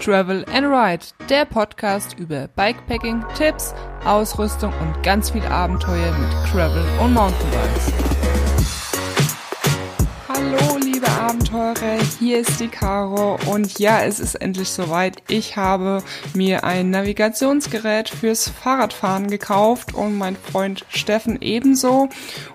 Travel and Ride, der Podcast über Bikepacking, Tipps, Ausrüstung und ganz viel Abenteuer mit Travel und Mountainbikes. Hallo liebe Abenteurer, hier ist die Caro und ja, es ist endlich soweit. Ich habe mir ein Navigationsgerät fürs Fahrradfahren gekauft und mein Freund Steffen ebenso.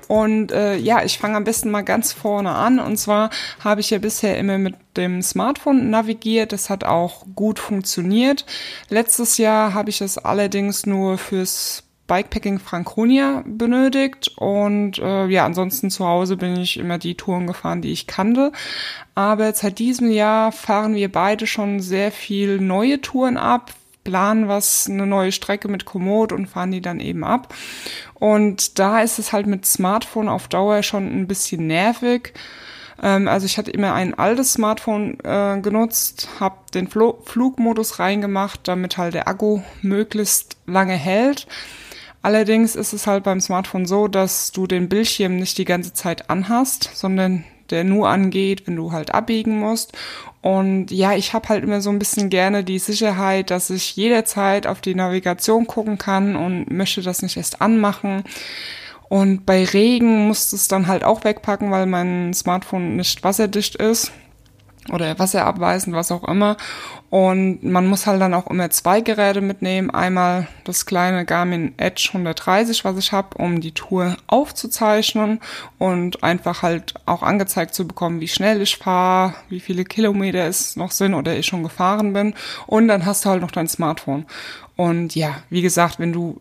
Und äh, ja, ich fange am besten mal ganz vorne an. Und zwar habe ich ja bisher immer mit dem Smartphone navigiert. Das hat auch gut funktioniert. Letztes Jahr habe ich es allerdings nur fürs Bikepacking Franconia benötigt und äh, ja, ansonsten zu Hause bin ich immer die Touren gefahren, die ich kannte. Aber seit diesem Jahr fahren wir beide schon sehr viel neue Touren ab, planen was, eine neue Strecke mit Komoot und fahren die dann eben ab. Und da ist es halt mit Smartphone auf Dauer schon ein bisschen nervig. Ähm, also ich hatte immer ein altes Smartphone äh, genutzt, habe den Fl Flugmodus reingemacht, damit halt der Akku möglichst lange hält. Allerdings ist es halt beim Smartphone so, dass du den Bildschirm nicht die ganze Zeit anhast, sondern der nur angeht, wenn du halt abbiegen musst. Und ja, ich habe halt immer so ein bisschen gerne die Sicherheit, dass ich jederzeit auf die Navigation gucken kann und möchte das nicht erst anmachen. Und bei Regen musst du es dann halt auch wegpacken, weil mein Smartphone nicht wasserdicht ist oder wasserabweisend, was auch immer. Und man muss halt dann auch immer zwei Geräte mitnehmen. Einmal das kleine Garmin Edge 130, was ich habe, um die Tour aufzuzeichnen und einfach halt auch angezeigt zu bekommen, wie schnell ich fahre, wie viele Kilometer es noch sind oder ich schon gefahren bin. Und dann hast du halt noch dein Smartphone. Und ja, wie gesagt, wenn du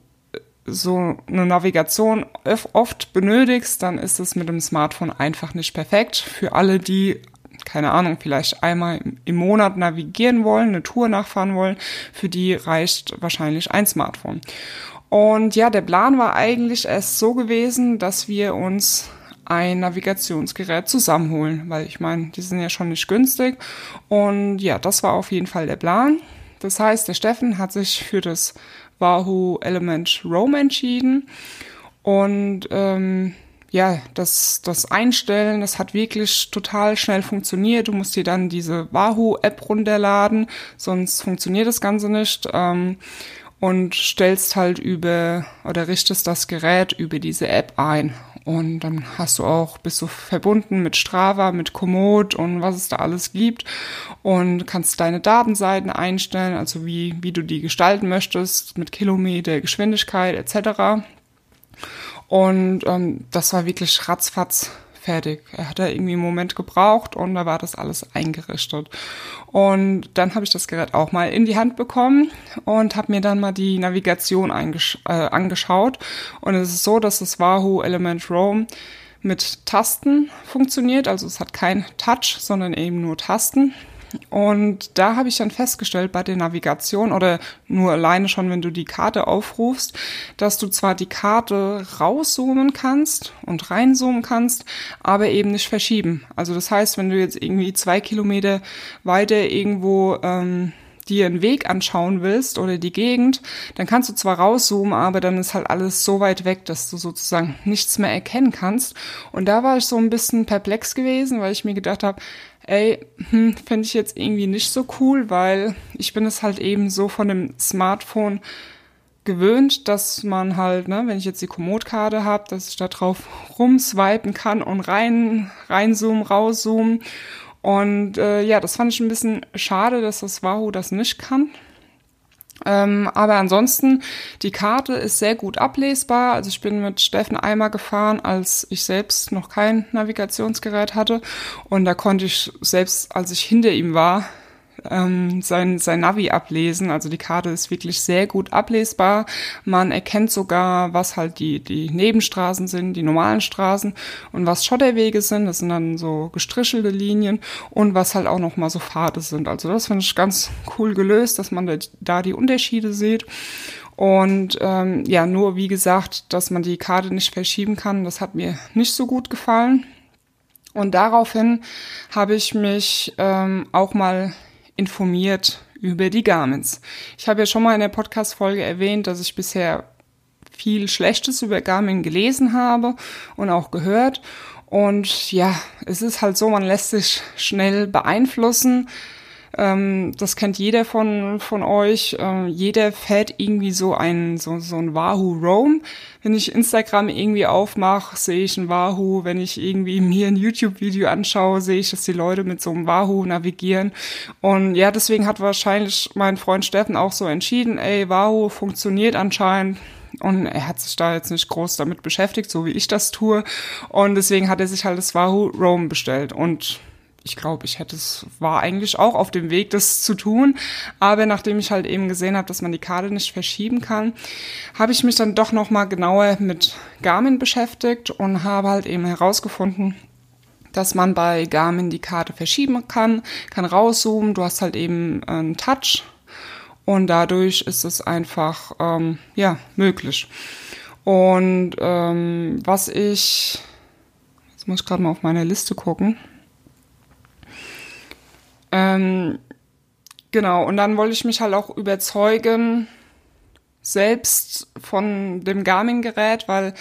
so eine Navigation oft benötigst, dann ist es mit dem Smartphone einfach nicht perfekt. Für alle, die keine Ahnung, vielleicht einmal im Monat navigieren wollen, eine Tour nachfahren wollen, für die reicht wahrscheinlich ein Smartphone. Und ja, der Plan war eigentlich erst so gewesen, dass wir uns ein Navigationsgerät zusammenholen, weil ich meine, die sind ja schon nicht günstig. Und ja, das war auf jeden Fall der Plan. Das heißt, der Steffen hat sich für das Wahoo Element Roam entschieden. Und ähm, ja, das, das Einstellen, das hat wirklich total schnell funktioniert. Du musst dir dann diese Wahoo-App runterladen, sonst funktioniert das Ganze nicht. Ähm, und stellst halt über oder richtest das Gerät über diese App ein. Und dann hast du auch, bist du verbunden mit Strava, mit Komoot und was es da alles gibt und kannst deine Datenseiten einstellen, also wie, wie du die gestalten möchtest, mit Kilometer, Geschwindigkeit etc. Und ähm, das war wirklich ratzfatz fertig. Er hat da irgendwie einen Moment gebraucht und da war das alles eingerichtet. Und dann habe ich das Gerät auch mal in die Hand bekommen und habe mir dann mal die Navigation äh, angeschaut. Und es ist so, dass das Wahoo Element Roam mit Tasten funktioniert. Also es hat kein Touch, sondern eben nur Tasten. Und da habe ich dann festgestellt bei der Navigation oder nur alleine schon, wenn du die Karte aufrufst, dass du zwar die Karte rauszoomen kannst und reinzoomen kannst, aber eben nicht verschieben. Also das heißt, wenn du jetzt irgendwie zwei Kilometer weiter irgendwo ähm, dir einen Weg anschauen willst oder die Gegend, dann kannst du zwar rauszoomen, aber dann ist halt alles so weit weg, dass du sozusagen nichts mehr erkennen kannst. Und da war ich so ein bisschen perplex gewesen, weil ich mir gedacht habe, ey, hm, finde ich jetzt irgendwie nicht so cool, weil ich bin es halt eben so von dem Smartphone gewöhnt, dass man halt, ne, wenn ich jetzt die Komoot-Karte habe, dass ich da drauf rumswipen kann und rein, reinzoomen, rauszoomen. Und äh, ja, das fand ich ein bisschen schade, dass das Wahoo das nicht kann. Ähm, aber ansonsten, die Karte ist sehr gut ablesbar. Also ich bin mit Steffen einmal gefahren, als ich selbst noch kein Navigationsgerät hatte. Und da konnte ich selbst, als ich hinter ihm war, ähm, sein, sein Navi ablesen. Also die Karte ist wirklich sehr gut ablesbar. Man erkennt sogar, was halt die, die Nebenstraßen sind, die normalen Straßen und was Schotterwege sind. Das sind dann so gestrichelte Linien und was halt auch nochmal so Pfade sind. Also das finde ich ganz cool gelöst, dass man da, die Unterschiede sieht. Und ähm, ja, nur wie gesagt, dass man die Karte nicht verschieben kann, das hat mir nicht so gut gefallen. Und daraufhin habe ich mich ähm, auch mal informiert über die Garmins. Ich habe ja schon mal in der Podcast-Folge erwähnt, dass ich bisher viel Schlechtes über Garmin gelesen habe und auch gehört. Und ja, es ist halt so, man lässt sich schnell beeinflussen. Ähm, das kennt jeder von, von euch. Ähm, jeder fährt irgendwie so ein, so, so ein Wahoo Roam. Wenn ich Instagram irgendwie aufmache, sehe ich ein Wahoo. Wenn ich irgendwie mir ein YouTube-Video anschaue, sehe ich, dass die Leute mit so einem Wahoo navigieren. Und ja, deswegen hat wahrscheinlich mein Freund Steffen auch so entschieden, ey, Wahoo funktioniert anscheinend und er hat sich da jetzt nicht groß damit beschäftigt, so wie ich das tue. Und deswegen hat er sich halt das Wahoo Rome bestellt. Und ich glaube, ich hätte es, war eigentlich auch auf dem Weg, das zu tun. Aber nachdem ich halt eben gesehen habe, dass man die Karte nicht verschieben kann, habe ich mich dann doch nochmal genauer mit Garmin beschäftigt und habe halt eben herausgefunden, dass man bei Garmin die Karte verschieben kann, kann rauszoomen, du hast halt eben einen Touch und dadurch ist es einfach ähm, ja möglich. Und ähm, was ich jetzt muss ich gerade mal auf meine Liste gucken. Ähm, genau und dann wollte ich mich halt auch überzeugen selbst von dem Garmin-Gerät, weil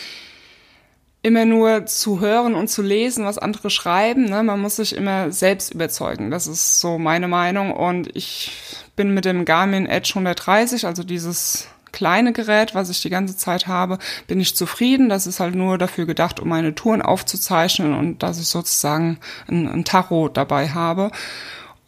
immer nur zu hören und zu lesen, was andere schreiben. Ne? Man muss sich immer selbst überzeugen. Das ist so meine Meinung. Und ich bin mit dem Garmin Edge 130, also dieses kleine Gerät, was ich die ganze Zeit habe, bin ich zufrieden. Das ist halt nur dafür gedacht, um meine Touren aufzuzeichnen und dass ich sozusagen ein, ein Tacho dabei habe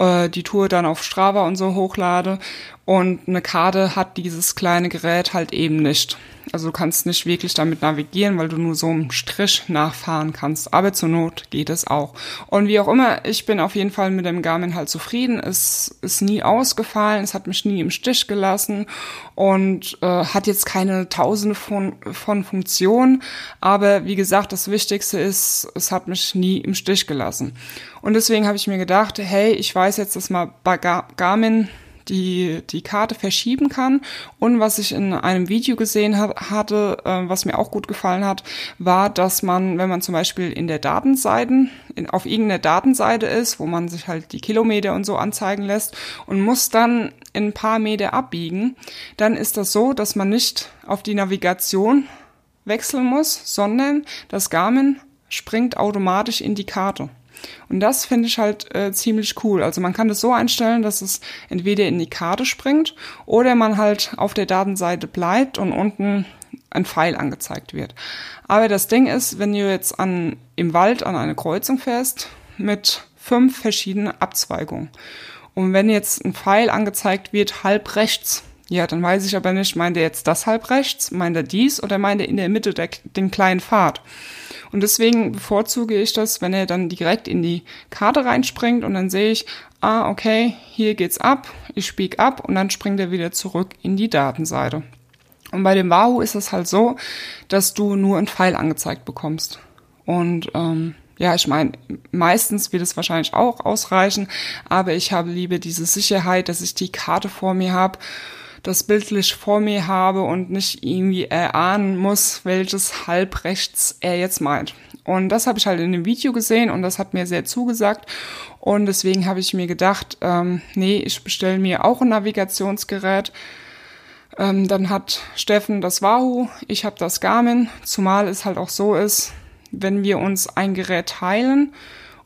äh, die Tour dann auf Strava und so hochlade. Und eine Karte hat dieses kleine Gerät halt eben nicht. Also du kannst nicht wirklich damit navigieren, weil du nur so einen Strich nachfahren kannst. Aber zur Not geht es auch. Und wie auch immer, ich bin auf jeden Fall mit dem Garmin halt zufrieden. Es ist nie ausgefallen, es hat mich nie im Stich gelassen und äh, hat jetzt keine tausende von, von Funktionen. Aber wie gesagt, das Wichtigste ist, es hat mich nie im Stich gelassen. Und deswegen habe ich mir gedacht, hey, ich weiß jetzt, dass mal bei Garmin die, die Karte verschieben kann. Und was ich in einem Video gesehen hat, hatte, äh, was mir auch gut gefallen hat, war, dass man, wenn man zum Beispiel in der Datenseite, in, auf irgendeiner Datenseite ist, wo man sich halt die Kilometer und so anzeigen lässt und muss dann in ein paar Meter abbiegen, dann ist das so, dass man nicht auf die Navigation wechseln muss, sondern das Garmin springt automatisch in die Karte. Und das finde ich halt äh, ziemlich cool. Also man kann das so einstellen, dass es entweder in die Karte springt oder man halt auf der Datenseite bleibt und unten ein Pfeil angezeigt wird. Aber das Ding ist, wenn du jetzt an, im Wald an eine Kreuzung fährst mit fünf verschiedenen Abzweigungen und wenn jetzt ein Pfeil angezeigt wird, halb rechts, ja, dann weiß ich aber nicht, meint er jetzt das halb rechts, meint er dies oder meint er in der Mitte der, den kleinen Pfad. Und deswegen bevorzuge ich das, wenn er dann direkt in die Karte reinspringt und dann sehe ich, ah, okay, hier geht's ab, ich spieg ab und dann springt er wieder zurück in die Datenseite. Und bei dem Wahoo ist es halt so, dass du nur einen Pfeil angezeigt bekommst. Und ähm, ja, ich meine, meistens wird es wahrscheinlich auch ausreichen, aber ich habe lieber diese Sicherheit, dass ich die Karte vor mir habe das bildlich vor mir habe und nicht irgendwie erahnen muss, welches Halbrechts er jetzt meint. Und das habe ich halt in dem Video gesehen und das hat mir sehr zugesagt. Und deswegen habe ich mir gedacht, ähm, nee, ich bestelle mir auch ein Navigationsgerät. Ähm, dann hat Steffen das Wahoo, ich habe das Garmin, zumal es halt auch so ist, wenn wir uns ein Gerät teilen,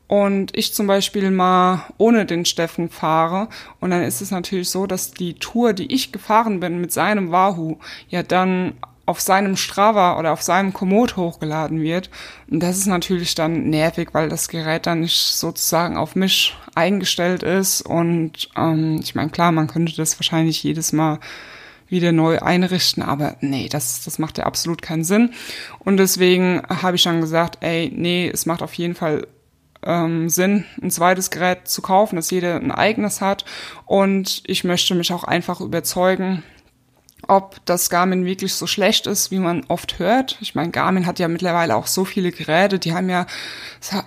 und ich zum Beispiel mal ohne den Steffen fahre und dann ist es natürlich so, dass die Tour, die ich gefahren bin mit seinem Wahoo, ja dann auf seinem Strava oder auf seinem Komoot hochgeladen wird. Und das ist natürlich dann nervig, weil das Gerät dann nicht sozusagen auf mich eingestellt ist. Und ähm, ich meine, klar, man könnte das wahrscheinlich jedes Mal wieder neu einrichten, aber nee, das, das macht ja absolut keinen Sinn. Und deswegen habe ich dann gesagt, ey, nee, es macht auf jeden Fall ähm, Sinn, ein zweites Gerät zu kaufen, dass jeder ein eigenes hat. Und ich möchte mich auch einfach überzeugen, ob das Garmin wirklich so schlecht ist, wie man oft hört. Ich meine, Garmin hat ja mittlerweile auch so viele Geräte. Die haben ja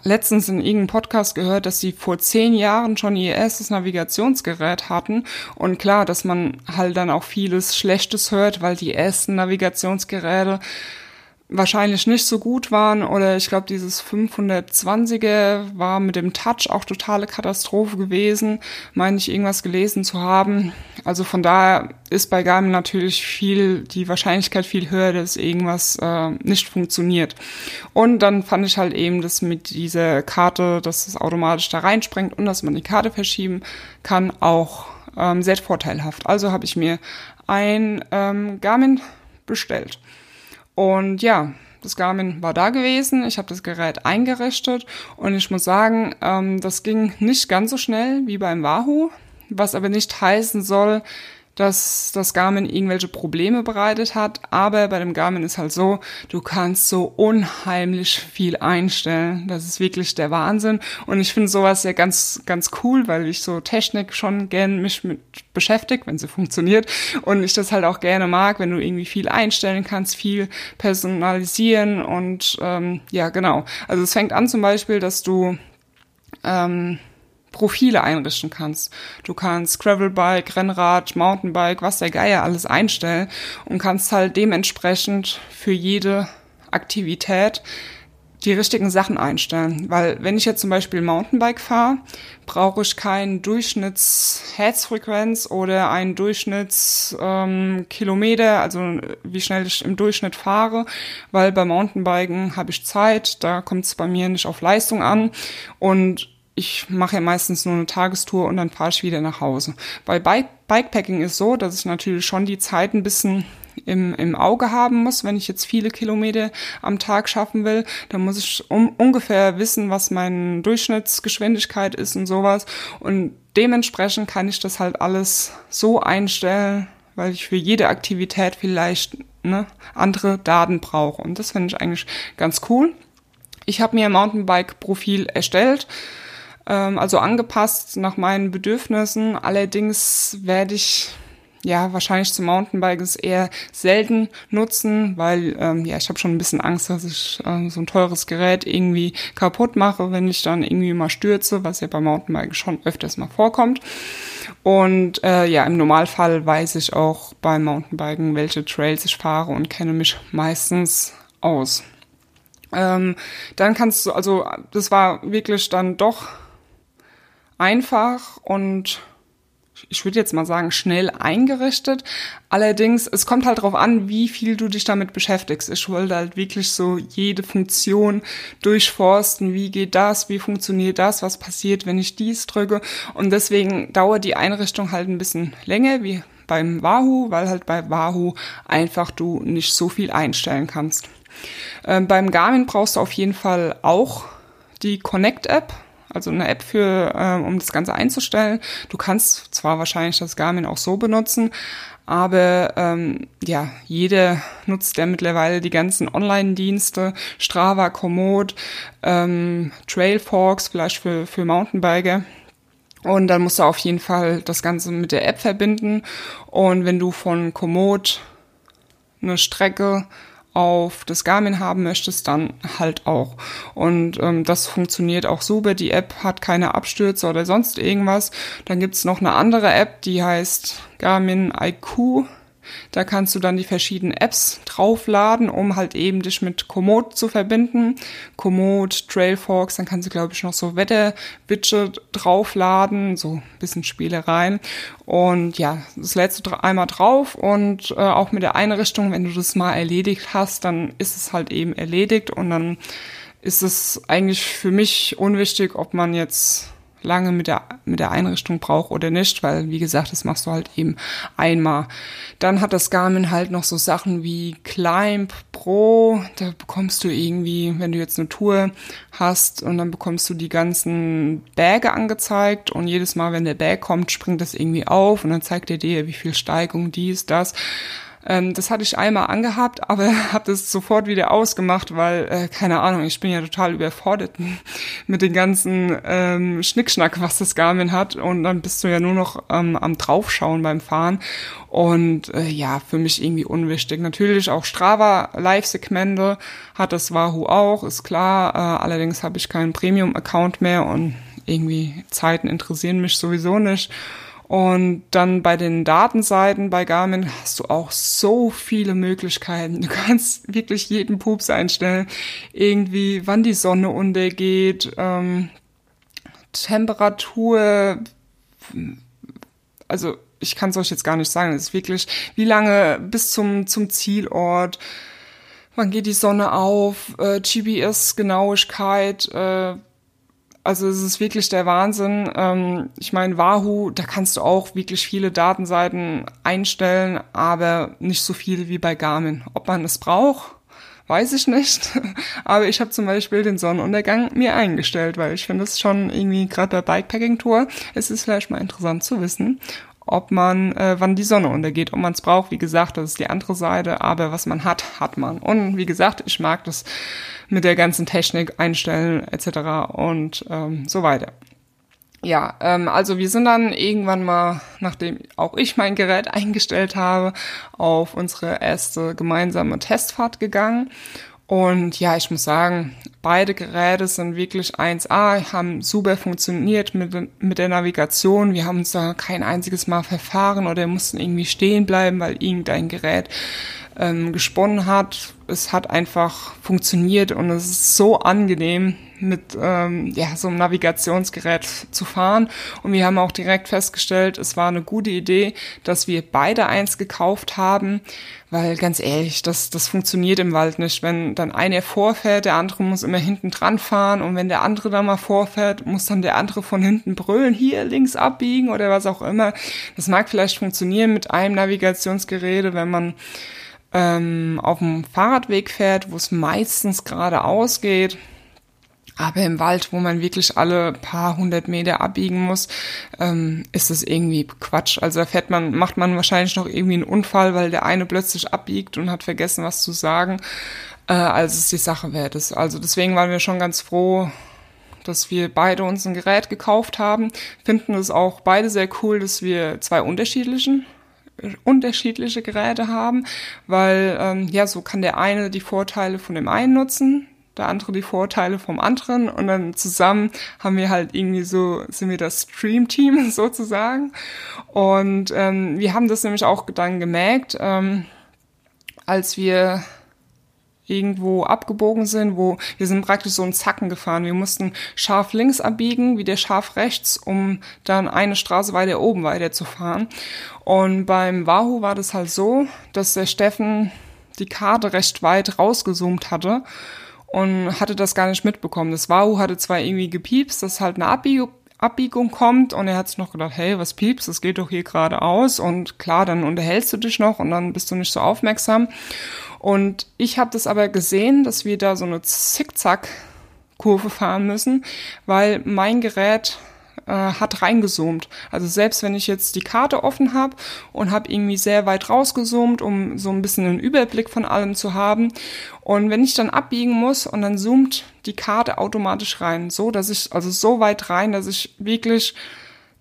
letztens in irgendeinem Podcast gehört, dass sie vor zehn Jahren schon ihr erstes Navigationsgerät hatten. Und klar, dass man halt dann auch vieles Schlechtes hört, weil die ersten Navigationsgeräte wahrscheinlich nicht so gut waren oder ich glaube dieses 520er war mit dem Touch auch totale Katastrophe gewesen, meine ich irgendwas gelesen zu haben. Also von daher ist bei Garmin natürlich viel die Wahrscheinlichkeit viel höher, dass irgendwas äh, nicht funktioniert. Und dann fand ich halt eben das mit dieser Karte, dass es automatisch da reinspringt und dass man die Karte verschieben kann, auch ähm, sehr vorteilhaft. Also habe ich mir ein ähm, Garmin bestellt. Und ja, das Garmin war da gewesen. Ich habe das Gerät eingerichtet und ich muss sagen, ähm, das ging nicht ganz so schnell wie beim Wahoo, was aber nicht heißen soll, dass das Garmin irgendwelche Probleme bereitet hat. Aber bei dem Garmin ist halt so, du kannst so unheimlich viel einstellen. Das ist wirklich der Wahnsinn. Und ich finde sowas ja ganz, ganz cool, weil ich so Technik schon gern mich mit beschäftigt, wenn sie funktioniert. Und ich das halt auch gerne mag, wenn du irgendwie viel einstellen kannst, viel personalisieren und ähm, ja, genau. Also es fängt an zum Beispiel, dass du ähm, Profile einrichten kannst. Du kannst Gravelbike, Rennrad, Mountainbike, was der Geier alles einstellen und kannst halt dementsprechend für jede Aktivität die richtigen Sachen einstellen. Weil wenn ich jetzt zum Beispiel Mountainbike fahre, brauche ich keinen Durchschnitts-Herzfrequenz oder einen Durchschnittskilometer, ähm, also wie schnell ich im Durchschnitt fahre, weil bei Mountainbiken habe ich Zeit, da kommt es bei mir nicht auf Leistung an und ich mache ja meistens nur eine Tagestour und dann fahre ich wieder nach Hause. Bei Bike Bikepacking ist so, dass ich natürlich schon die Zeit ein bisschen im, im Auge haben muss, wenn ich jetzt viele Kilometer am Tag schaffen will. Dann muss ich um, ungefähr wissen, was meine Durchschnittsgeschwindigkeit ist und sowas. Und dementsprechend kann ich das halt alles so einstellen, weil ich für jede Aktivität vielleicht ne, andere Daten brauche. Und das finde ich eigentlich ganz cool. Ich habe mir ein Mountainbike-Profil erstellt ähm, also angepasst nach meinen Bedürfnissen. Allerdings werde ich ja, wahrscheinlich zum Mountainbikes eher selten nutzen, weil ähm, ja, ich habe schon ein bisschen Angst, dass ich äh, so ein teures Gerät irgendwie kaputt mache, wenn ich dann irgendwie mal stürze, was ja beim Mountainbike schon öfters mal vorkommt. Und äh, ja, im Normalfall weiß ich auch beim Mountainbiken, welche Trails ich fahre und kenne mich meistens aus. Ähm, dann kannst du, also das war wirklich dann doch einfach und ich würde jetzt mal sagen, schnell eingerichtet. Allerdings, es kommt halt darauf an, wie viel du dich damit beschäftigst. Ich wollte halt wirklich so jede Funktion durchforsten. Wie geht das? Wie funktioniert das? Was passiert, wenn ich dies drücke? Und deswegen dauert die Einrichtung halt ein bisschen länger, wie beim Wahoo, weil halt bei Wahoo einfach du nicht so viel einstellen kannst. Ähm, beim Garmin brauchst du auf jeden Fall auch die Connect-App also eine App für, äh, um das Ganze einzustellen. Du kannst zwar wahrscheinlich das Garmin auch so benutzen, aber ähm, ja, jeder nutzt ja mittlerweile die ganzen Online-Dienste, Strava, Komoot, ähm, Trailforks, vielleicht für, für Mountainbiker. Und dann musst du auf jeden Fall das Ganze mit der App verbinden. Und wenn du von Komoot eine Strecke auf das Garmin haben möchtest, dann halt auch. Und ähm, das funktioniert auch super. Die App hat keine Abstürze oder sonst irgendwas. Dann gibt's noch eine andere App, die heißt Garmin IQ. Da kannst du dann die verschiedenen Apps draufladen, um halt eben dich mit Komoot zu verbinden. Komoot, Trailfox, dann kannst du, glaube ich, noch so Wetterwidget draufladen, so ein bisschen Spielereien. Und ja, das lädst du einmal drauf und äh, auch mit der Einrichtung, wenn du das mal erledigt hast, dann ist es halt eben erledigt und dann ist es eigentlich für mich unwichtig, ob man jetzt lange mit der, mit der Einrichtung braucht oder nicht, weil, wie gesagt, das machst du halt eben einmal. Dann hat das Garmin halt noch so Sachen wie Climb Pro, da bekommst du irgendwie, wenn du jetzt eine Tour hast und dann bekommst du die ganzen Berge angezeigt und jedes Mal, wenn der Berg kommt, springt das irgendwie auf und dann zeigt er dir, wie viel Steigung dies, das. Ähm, das hatte ich einmal angehabt, aber habe das sofort wieder ausgemacht, weil, äh, keine Ahnung, ich bin ja total überfordert mit den ganzen ähm, Schnickschnack, was das Garmin hat. Und dann bist du ja nur noch ähm, am Draufschauen beim Fahren. Und äh, ja, für mich irgendwie unwichtig. Natürlich auch Strava Live-Segmente hat das Wahoo auch, ist klar. Äh, allerdings habe ich keinen Premium-Account mehr und irgendwie Zeiten interessieren mich sowieso nicht. Und dann bei den Datenseiten bei Garmin hast du auch so viele Möglichkeiten. Du kannst wirklich jeden Pups einstellen. Irgendwie, wann die Sonne untergeht, ähm, Temperatur, also ich kann es euch jetzt gar nicht sagen. Es ist wirklich, wie lange bis zum, zum Zielort, wann geht die Sonne auf, äh, GPS-Genauigkeit, äh, also es ist wirklich der Wahnsinn. Ähm, ich meine, Wahoo, da kannst du auch wirklich viele Datenseiten einstellen, aber nicht so viele wie bei Garmin. Ob man es braucht, weiß ich nicht. aber ich habe zum Beispiel den Sonnenuntergang mir eingestellt, weil ich finde es schon irgendwie gerade bei Bikepacking-Tour, es ist vielleicht mal interessant zu wissen, ob man, äh, wann die Sonne untergeht, ob man es braucht. Wie gesagt, das ist die andere Seite, aber was man hat, hat man. Und wie gesagt, ich mag das mit der ganzen Technik einstellen etc. und ähm, so weiter. Ja, ähm, also wir sind dann irgendwann mal, nachdem auch ich mein Gerät eingestellt habe, auf unsere erste gemeinsame Testfahrt gegangen und ja, ich muss sagen, beide Geräte sind wirklich 1A, haben super funktioniert mit, mit der Navigation. Wir haben uns da kein einziges Mal verfahren oder mussten irgendwie stehen bleiben, weil irgendein Gerät ähm, gesponnen hat. Es hat einfach funktioniert und es ist so angenehm, mit ähm, ja, so einem Navigationsgerät zu fahren. Und wir haben auch direkt festgestellt, es war eine gute Idee, dass wir beide eins gekauft haben, weil ganz ehrlich, das, das funktioniert im Wald nicht. Wenn dann einer vorfährt, der andere muss immer hinten dran fahren und wenn der andere dann mal vorfährt, muss dann der andere von hinten brüllen, hier links abbiegen oder was auch immer. Das mag vielleicht funktionieren mit einem Navigationsgerät, wenn man ähm, auf dem Fahrradweg fährt, wo es meistens geradeaus geht aber im Wald, wo man wirklich alle paar hundert Meter abbiegen muss, ähm, ist das irgendwie Quatsch. Also da fährt man, macht man wahrscheinlich noch irgendwie einen Unfall, weil der eine plötzlich abbiegt und hat vergessen, was zu sagen, äh, als es die Sache wert ist. Also deswegen waren wir schon ganz froh, dass wir beide uns ein Gerät gekauft haben. Finden es auch beide sehr cool, dass wir zwei unterschiedlichen unterschiedliche Geräte haben, weil ähm, ja so kann der eine die Vorteile von dem einen nutzen, der andere die Vorteile vom anderen und dann zusammen haben wir halt irgendwie so, sind wir das Stream-Team sozusagen. Und ähm, wir haben das nämlich auch dann gemerkt, ähm, als wir irgendwo abgebogen sind, wo wir sind praktisch so einen Zacken gefahren. Wir mussten scharf links abbiegen, wieder scharf rechts, um dann eine Straße weiter oben weiterzufahren. Und beim Wahoo war das halt so, dass der Steffen die Karte recht weit rausgezoomt hatte und hatte das gar nicht mitbekommen. Das Wahoo hatte zwar irgendwie gepiepst, dass halt eine Abbiegung, kommt und er hat sich noch gedacht, hey, was piepst, das geht doch hier geradeaus und klar, dann unterhältst du dich noch und dann bist du nicht so aufmerksam. Und ich habe das aber gesehen, dass wir da so eine Zickzack-Kurve fahren müssen, weil mein Gerät äh, hat reingezoomt. Also selbst wenn ich jetzt die Karte offen habe und habe irgendwie sehr weit rausgezoomt, um so ein bisschen einen Überblick von allem zu haben. Und wenn ich dann abbiegen muss und dann zoomt die Karte automatisch rein, so dass ich, also so weit rein, dass ich wirklich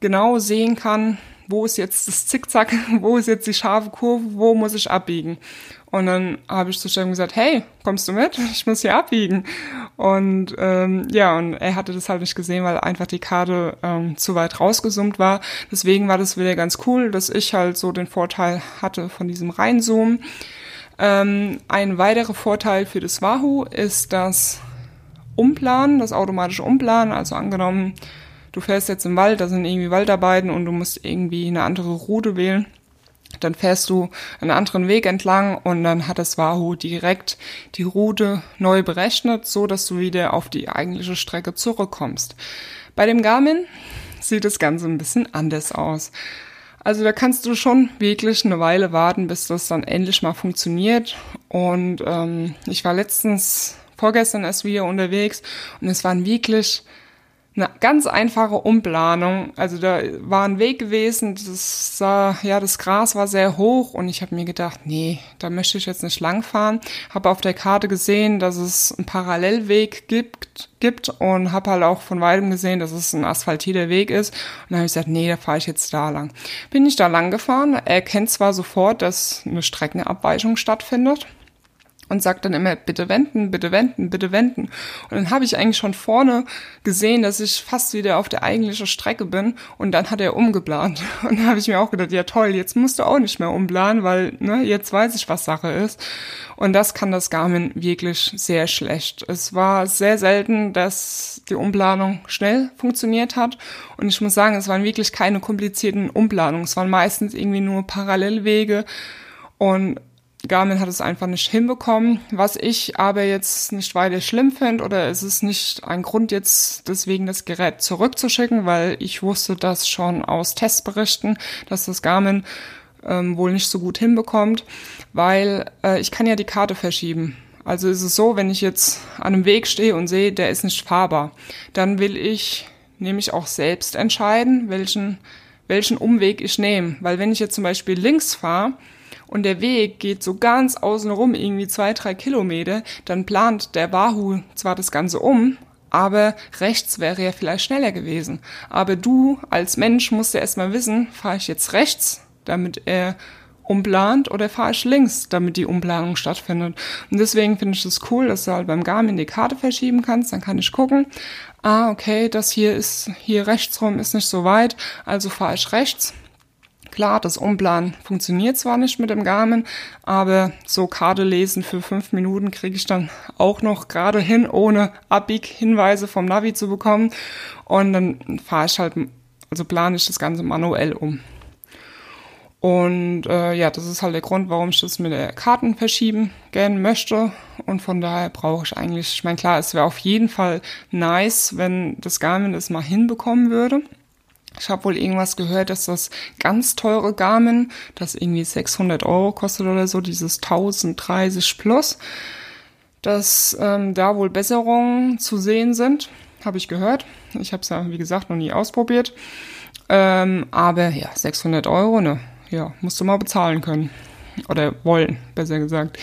genau sehen kann, wo ist jetzt das Zickzack, wo ist jetzt die scharfe Kurve, wo muss ich abbiegen. Und dann habe ich zu Steffen gesagt, hey, kommst du mit? Ich muss hier abbiegen. Und ähm, ja, und er hatte das halt nicht gesehen, weil einfach die Karte ähm, zu weit rausgezoomt war. Deswegen war das wieder ganz cool, dass ich halt so den Vorteil hatte von diesem Reinzoomen. Ähm, ein weiterer Vorteil für das Wahoo ist das Umplanen, das automatische Umplanen. Also angenommen, du fährst jetzt im Wald, da sind irgendwie Waldarbeiten und du musst irgendwie eine andere Route wählen dann fährst du einen anderen Weg entlang und dann hat das Wahoo direkt die Route neu berechnet, so dass du wieder auf die eigentliche Strecke zurückkommst. Bei dem Garmin sieht das Ganze ein bisschen anders aus. Also da kannst du schon wirklich eine Weile warten, bis das dann endlich mal funktioniert. Und ähm, ich war letztens vorgestern erst wieder unterwegs und es waren wirklich eine ganz einfache Umplanung. Also da war ein Weg gewesen, das sah, ja, das Gras war sehr hoch und ich habe mir gedacht, nee, da möchte ich jetzt nicht langfahren. Habe auf der Karte gesehen, dass es einen Parallelweg gibt, gibt und habe halt auch von weitem gesehen, dass es ein asphaltierter Weg ist. Und habe ich gesagt, nee, da fahre ich jetzt da lang. Bin ich da lang gefahren. Er kennt zwar sofort, dass eine Streckenabweichung stattfindet. Und sagt dann immer, bitte wenden, bitte wenden, bitte wenden. Und dann habe ich eigentlich schon vorne gesehen, dass ich fast wieder auf der eigentlichen Strecke bin und dann hat er umgeplant. Und dann habe ich mir auch gedacht, ja toll, jetzt musst du auch nicht mehr umplanen, weil ne, jetzt weiß ich, was Sache ist. Und das kann das Garmin wirklich sehr schlecht. Es war sehr selten, dass die Umplanung schnell funktioniert hat. Und ich muss sagen, es waren wirklich keine komplizierten Umplanungen. Es waren meistens irgendwie nur Parallelwege. Und Garmin hat es einfach nicht hinbekommen, was ich aber jetzt nicht weiter schlimm finde oder es ist nicht ein Grund jetzt deswegen das Gerät zurückzuschicken, weil ich wusste das schon aus Testberichten, dass das Garmin ähm, wohl nicht so gut hinbekommt, weil äh, ich kann ja die Karte verschieben. Also ist es so, wenn ich jetzt an einem Weg stehe und sehe, der ist nicht fahrbar, dann will ich nämlich auch selbst entscheiden, welchen, welchen Umweg ich nehme. Weil wenn ich jetzt zum Beispiel links fahre, und der Weg geht so ganz außenrum, irgendwie zwei, drei Kilometer, dann plant der Wahoo zwar das Ganze um, aber rechts wäre ja vielleicht schneller gewesen. Aber du als Mensch musst ja erstmal wissen, fahre ich jetzt rechts, damit er umplant oder fahre ich links, damit die Umplanung stattfindet. Und deswegen finde ich es das cool, dass du halt beim Garmin die Karte verschieben kannst, dann kann ich gucken, ah, okay, das hier ist, hier rechts rum ist nicht so weit, also fahre ich rechts, Klar, das Umplanen funktioniert zwar nicht mit dem Garmin, aber so Karte lesen für fünf Minuten kriege ich dann auch noch gerade hin, ohne Abbieg-Hinweise vom Navi zu bekommen. Und dann fahre ich halt, also plane ich das Ganze manuell um. Und äh, ja, das ist halt der Grund, warum ich das mit der Karten verschieben gerne möchte. Und von daher brauche ich eigentlich, ich meine, klar, es wäre auf jeden Fall nice, wenn das Garmin das mal hinbekommen würde. Ich habe wohl irgendwas gehört, dass das ganz teure Garmin, das irgendwie 600 Euro kostet oder so, dieses 1030 Plus, dass ähm, da wohl Besserungen zu sehen sind, habe ich gehört. Ich habe es ja, wie gesagt, noch nie ausprobiert. Ähm, aber ja, 600 Euro, ne? Ja, musst du mal bezahlen können. Oder wollen, besser gesagt.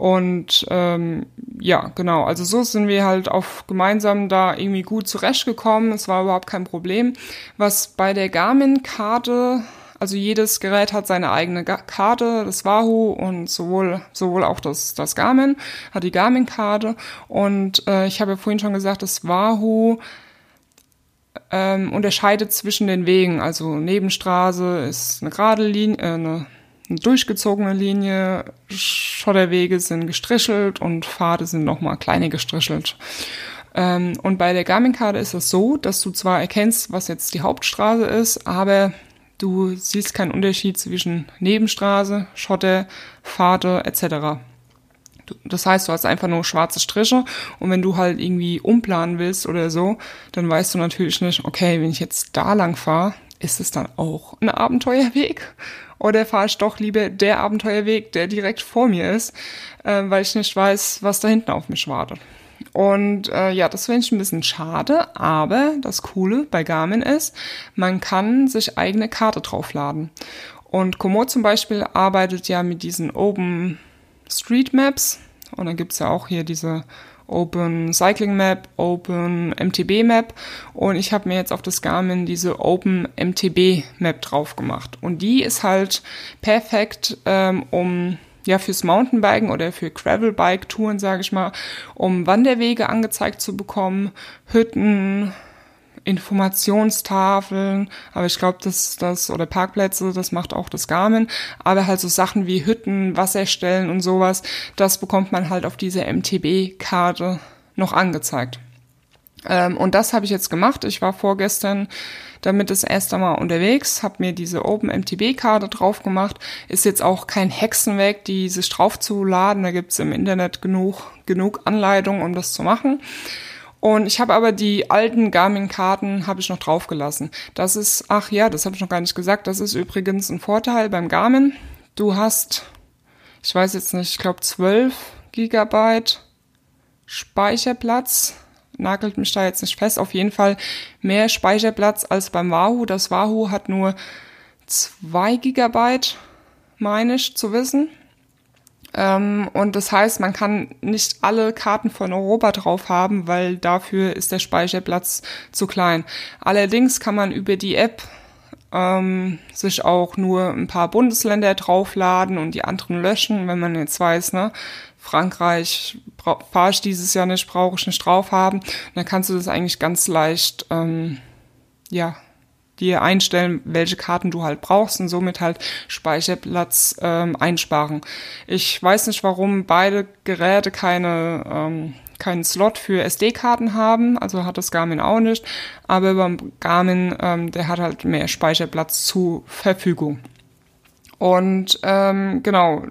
Und ähm, ja, genau. Also so sind wir halt auf gemeinsam da irgendwie gut zurechtgekommen. Es war überhaupt kein Problem. Was bei der Garmin-Karte, also jedes Gerät hat seine eigene Karte, das Wahoo und sowohl sowohl auch das das Garmin hat die Garmin-Karte. Und äh, ich habe ja vorhin schon gesagt, das Wahoo ähm, unterscheidet zwischen den Wegen. Also Nebenstraße ist eine gerade Linie, äh, eine durchgezogene Linie, Schotterwege sind gestrichelt und Pfade sind nochmal kleine gestrichelt. Ähm, und bei der Garmin-Karte ist es so, dass du zwar erkennst, was jetzt die Hauptstraße ist, aber du siehst keinen Unterschied zwischen Nebenstraße, Schotter, Pfade etc. Das heißt, du hast einfach nur schwarze Striche und wenn du halt irgendwie umplanen willst oder so, dann weißt du natürlich nicht, okay, wenn ich jetzt da lang fahre, ist es dann auch ein Abenteuerweg oder fahre ich doch lieber der Abenteuerweg, der direkt vor mir ist, äh, weil ich nicht weiß, was da hinten auf mich wartet. Und äh, ja, das finde ich ein bisschen schade, aber das Coole bei Garmin ist, man kann sich eigene Karte draufladen. Und Komoot zum Beispiel arbeitet ja mit diesen Open Street Maps und dann gibt's ja auch hier diese Open Cycling Map, Open MTB Map. Und ich habe mir jetzt auf das Garmin diese Open MTB Map drauf gemacht. Und die ist halt perfekt, ähm, um ja fürs Mountainbiken oder für Gravelbike Touren sage ich mal, um Wanderwege angezeigt zu bekommen, Hütten, Informationstafeln, aber ich glaube, dass das oder Parkplätze, das macht auch das Garmin, aber halt so Sachen wie Hütten, Wasserstellen und sowas, das bekommt man halt auf dieser MTB-Karte noch angezeigt. Ähm, und das habe ich jetzt gemacht. Ich war vorgestern damit das erste Mal unterwegs, habe mir diese Open MTB-Karte drauf gemacht. Ist jetzt auch kein Hexenweg, die sich drauf zu laden. Da gibt's im Internet genug, genug Anleitungen, um das zu machen. Und ich habe aber die alten Garmin-Karten habe ich noch draufgelassen. Das ist, ach ja, das habe ich noch gar nicht gesagt. Das ist übrigens ein Vorteil beim Garmin. Du hast, ich weiß jetzt nicht, ich glaube 12 Gigabyte Speicherplatz. Nagelt mich da jetzt nicht fest. Auf jeden Fall mehr Speicherplatz als beim Wahoo. Das Wahoo hat nur 2 Gigabyte, meine ich zu wissen. Ähm, und das heißt, man kann nicht alle Karten von Europa drauf haben, weil dafür ist der Speicherplatz zu klein. Allerdings kann man über die App ähm, sich auch nur ein paar Bundesländer draufladen und die anderen löschen, wenn man jetzt weiß, ne, Frankreich fahre ich dieses Jahr nicht, brauche ich nicht drauf haben. Dann kannst du das eigentlich ganz leicht, ähm, ja, dir einstellen, welche Karten du halt brauchst und somit halt Speicherplatz ähm, einsparen. Ich weiß nicht, warum beide Geräte keine ähm, keinen Slot für SD-Karten haben, also hat das Garmin auch nicht, aber beim Garmin, ähm, der hat halt mehr Speicherplatz zur Verfügung. Und ähm, genau,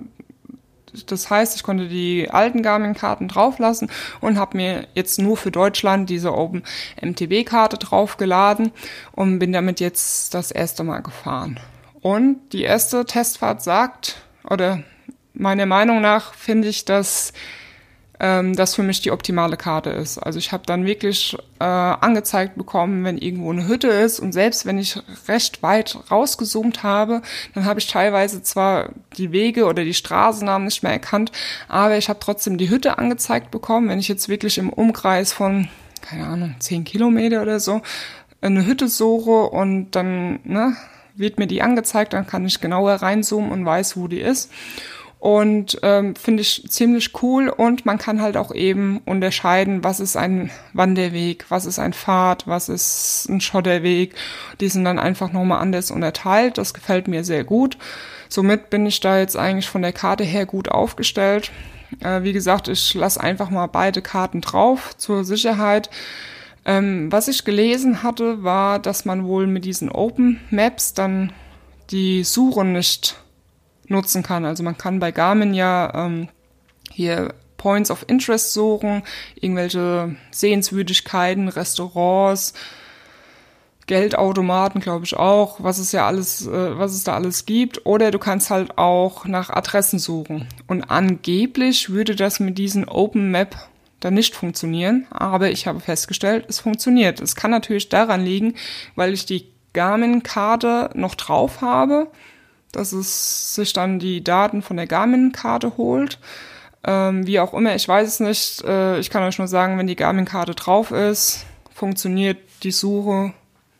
das heißt, ich konnte die alten Garmin-Karten drauflassen und habe mir jetzt nur für Deutschland diese Open MTB-Karte draufgeladen und bin damit jetzt das erste Mal gefahren. Und die erste Testfahrt sagt, oder meiner Meinung nach finde ich, dass ähm, das für mich die optimale Karte ist. Also ich habe dann wirklich äh, angezeigt bekommen, wenn irgendwo eine Hütte ist und selbst wenn ich recht weit rausgezoomt habe, dann habe ich teilweise zwar die Wege oder die Straßennamen nicht mehr erkannt, aber ich habe trotzdem die Hütte angezeigt bekommen. Wenn ich jetzt wirklich im Umkreis von, keine Ahnung, zehn Kilometer oder so eine Hütte suche und dann ne, wird mir die angezeigt, dann kann ich genauer reinzoomen und weiß, wo die ist. Und ähm, finde ich ziemlich cool und man kann halt auch eben unterscheiden, was ist ein Wanderweg, was ist ein Pfad, was ist ein Schotterweg. Die sind dann einfach nochmal anders unterteilt. Das gefällt mir sehr gut. Somit bin ich da jetzt eigentlich von der Karte her gut aufgestellt. Äh, wie gesagt, ich lasse einfach mal beide Karten drauf zur Sicherheit. Ähm, was ich gelesen hatte, war, dass man wohl mit diesen Open Maps dann die Suche nicht nutzen kann. Also man kann bei Garmin ja ähm, hier Points of Interest suchen, irgendwelche Sehenswürdigkeiten, Restaurants, Geldautomaten, glaube ich auch, was es ja alles, äh, was es da alles gibt. Oder du kannst halt auch nach Adressen suchen. Und angeblich würde das mit diesen Open Map dann nicht funktionieren, aber ich habe festgestellt, es funktioniert. Es kann natürlich daran liegen, weil ich die Garmin-Karte noch drauf habe dass es sich dann die Daten von der Garmin-Karte holt. Ähm, wie auch immer, ich weiß es nicht. Äh, ich kann euch nur sagen, wenn die Garmin-Karte drauf ist, funktioniert die Suche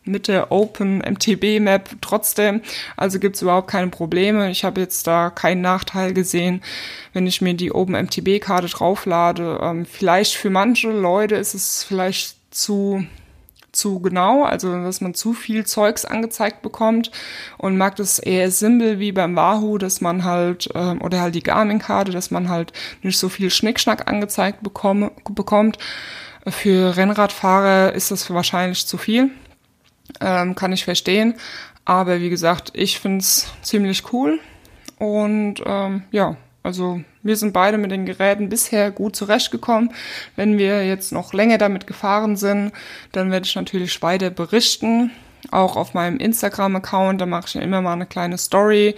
mit der Open MTB Map trotzdem. Also gibt es überhaupt keine Probleme. Ich habe jetzt da keinen Nachteil gesehen, wenn ich mir die Open MTB Karte drauflade. Ähm, vielleicht für manche Leute ist es vielleicht zu zu genau, also dass man zu viel Zeugs angezeigt bekommt und mag das eher simpel wie beim Wahoo, dass man halt, ähm, oder halt die Garmin-Karte, dass man halt nicht so viel Schnickschnack angezeigt bekomme, bekommt. Für Rennradfahrer ist das wahrscheinlich zu viel, ähm, kann ich verstehen. Aber wie gesagt, ich find's ziemlich cool und ähm, ja, also wir sind beide mit den Geräten bisher gut zurechtgekommen. Wenn wir jetzt noch länger damit gefahren sind, dann werde ich natürlich weiter berichten. Auch auf meinem Instagram-Account, da mache ich ja immer mal eine kleine Story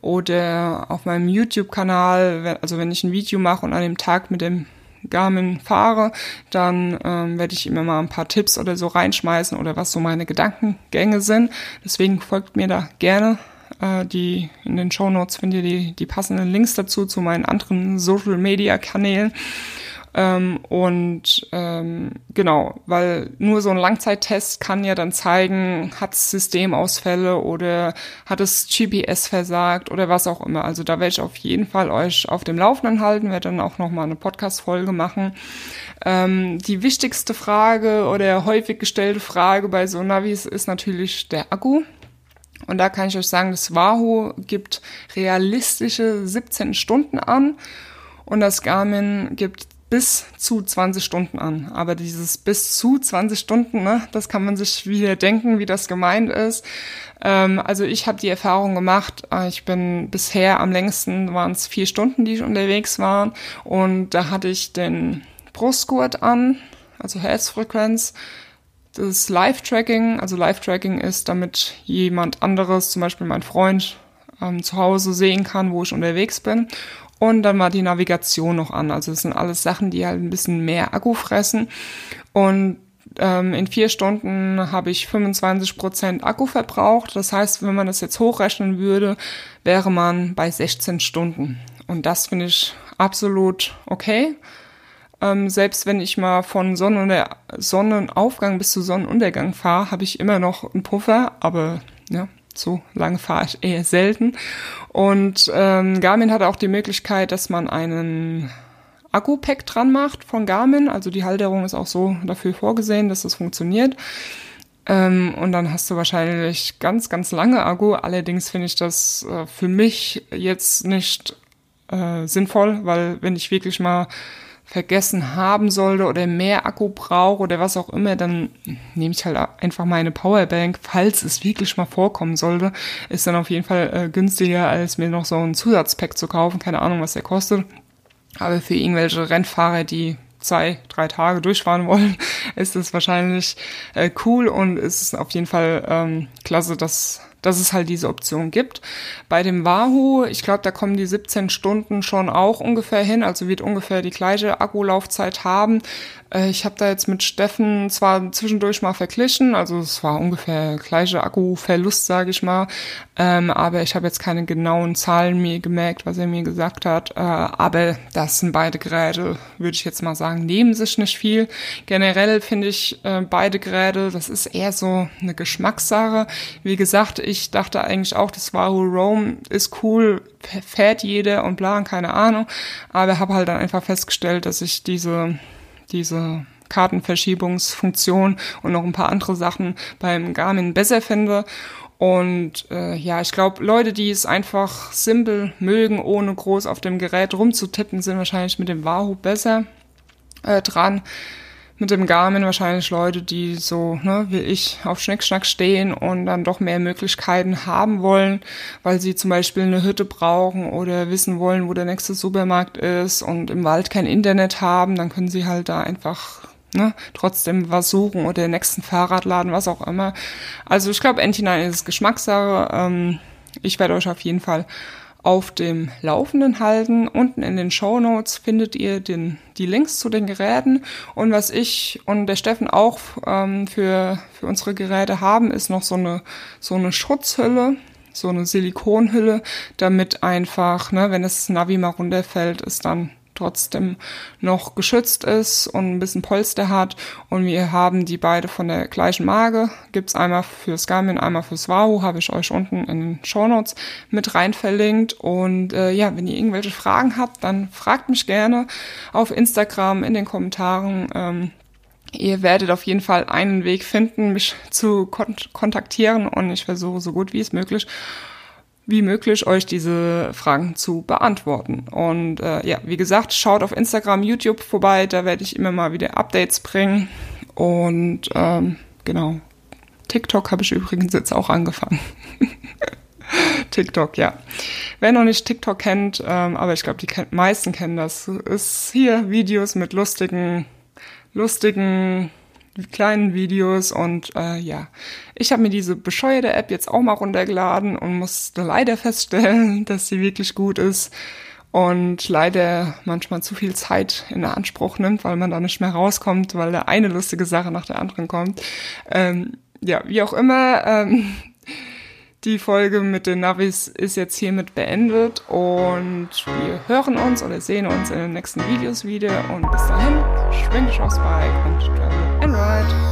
oder auf meinem YouTube-Kanal, also wenn ich ein Video mache und an dem Tag mit dem Garmin fahre, dann ähm, werde ich immer mal ein paar Tipps oder so reinschmeißen oder was so meine Gedankengänge sind. Deswegen folgt mir da gerne äh, die in den Show Notes findet ihr die, die passenden Links dazu zu meinen anderen Social Media Kanälen. Ähm, und ähm, genau, weil nur so ein Langzeittest kann ja dann zeigen, hat es Systemausfälle oder hat es GPS versagt oder was auch immer. Also da werde ich auf jeden Fall euch auf dem Laufenden halten, werde dann auch nochmal eine Podcast-Folge machen. Ähm, die wichtigste Frage oder häufig gestellte Frage bei so Navis ist natürlich der Akku. Und da kann ich euch sagen, das Wahoo gibt realistische 17 Stunden an und das Garmin gibt bis zu 20 Stunden an. Aber dieses bis zu 20 Stunden, ne, das kann man sich wieder denken, wie das gemeint ist. Ähm, also ich habe die Erfahrung gemacht, äh, ich bin bisher am längsten waren es vier Stunden, die ich unterwegs war. Und da hatte ich den Brustgurt an, also Herzfrequenz, das Live-Tracking, also Live-Tracking ist, damit jemand anderes, zum Beispiel mein Freund, ähm, zu Hause sehen kann, wo ich unterwegs bin. Und dann war die Navigation noch an. Also das sind alles Sachen, die halt ein bisschen mehr Akku fressen. Und ähm, in vier Stunden habe ich 25 Prozent Akku verbraucht. Das heißt, wenn man das jetzt hochrechnen würde, wäre man bei 16 Stunden. Und das finde ich absolut okay. Ähm, selbst wenn ich mal von Sonnenunder Sonnenaufgang bis zu Sonnenuntergang fahre, habe ich immer noch einen Puffer, aber ja, so lange fahre ich eher selten. Und ähm, Garmin hat auch die Möglichkeit, dass man einen Akku-Pack dran macht von Garmin. Also die Halterung ist auch so dafür vorgesehen, dass das funktioniert. Ähm, und dann hast du wahrscheinlich ganz, ganz lange Akku. Allerdings finde ich das äh, für mich jetzt nicht äh, sinnvoll, weil wenn ich wirklich mal vergessen haben sollte oder mehr Akku brauche oder was auch immer, dann nehme ich halt einfach meine Powerbank, falls es wirklich mal vorkommen sollte. Ist dann auf jeden Fall äh, günstiger, als mir noch so ein Zusatzpack zu kaufen. Keine Ahnung, was der kostet. Aber für irgendwelche Rennfahrer, die zwei, drei Tage durchfahren wollen, ist es wahrscheinlich äh, cool und ist auf jeden Fall ähm, klasse, dass dass es halt diese Option gibt. Bei dem Wahoo, ich glaube, da kommen die 17 Stunden schon auch ungefähr hin, also wird ungefähr die gleiche Akkulaufzeit haben. Äh, ich habe da jetzt mit Steffen zwar zwischendurch mal verglichen, also es war ungefähr gleiche Akkuverlust, sage ich mal, ähm, aber ich habe jetzt keine genauen Zahlen mir gemerkt, was er mir gesagt hat. Äh, aber das sind beide Geräte, würde ich jetzt mal sagen, nehmen sich nicht viel. Generell finde ich äh, beide Geräte, das ist eher so eine Geschmackssache. Wie gesagt, ich dachte eigentlich auch, das Wahoo Roam ist cool, fährt jeder und bla, keine Ahnung, aber habe halt dann einfach festgestellt, dass ich diese diese Kartenverschiebungsfunktion und noch ein paar andere Sachen beim Garmin besser finde. Und äh, ja, ich glaube, Leute, die es einfach simpel mögen, ohne groß auf dem Gerät rumzutippen, sind wahrscheinlich mit dem Wahoo besser äh, dran mit dem Garmin wahrscheinlich Leute, die so, ne, wie ich, auf Schnickschnack stehen und dann doch mehr Möglichkeiten haben wollen, weil sie zum Beispiel eine Hütte brauchen oder wissen wollen, wo der nächste Supermarkt ist und im Wald kein Internet haben, dann können sie halt da einfach ne, trotzdem was suchen oder den nächsten Fahrradladen, was auch immer. Also ich glaube, N9 ist Geschmackssache. Ähm, ich werde euch auf jeden Fall auf dem Laufenden halten. Unten in den Show Notes findet ihr den, die Links zu den Geräten. Und was ich und der Steffen auch ähm, für, für unsere Geräte haben, ist noch so eine, so eine Schutzhülle, so eine Silikonhülle, damit einfach, ne, wenn das Navi mal runterfällt, ist dann trotzdem noch geschützt ist und ein bisschen Polster hat. Und wir haben die beide von der gleichen Marke. Gibt's einmal fürs Garmin, einmal fürs Wahoo, habe ich euch unten in den Show Notes mit rein verlinkt. Und äh, ja, wenn ihr irgendwelche Fragen habt, dann fragt mich gerne auf Instagram in den Kommentaren. Ähm, Ihr werdet auf jeden Fall einen Weg finden, mich zu kont kontaktieren und ich versuche so gut wie es möglich wie möglich, euch diese Fragen zu beantworten. Und äh, ja, wie gesagt, schaut auf Instagram, YouTube vorbei, da werde ich immer mal wieder Updates bringen. Und ähm, genau, TikTok habe ich übrigens jetzt auch angefangen. TikTok, ja. Wer noch nicht TikTok kennt, ähm, aber ich glaube, die meisten kennen das, ist hier Videos mit lustigen, lustigen kleinen Videos und äh, ja, ich habe mir diese bescheuerte App jetzt auch mal runtergeladen und musste leider feststellen, dass sie wirklich gut ist und leider manchmal zu viel Zeit in Anspruch nimmt, weil man da nicht mehr rauskommt, weil da eine lustige Sache nach der anderen kommt. Ähm, ja, wie auch immer, ähm, die Folge mit den Navis ist jetzt hiermit beendet und wir hören uns oder sehen uns in den nächsten Videos wieder und bis dahin, schwing dich aufs Bike und travel and ride.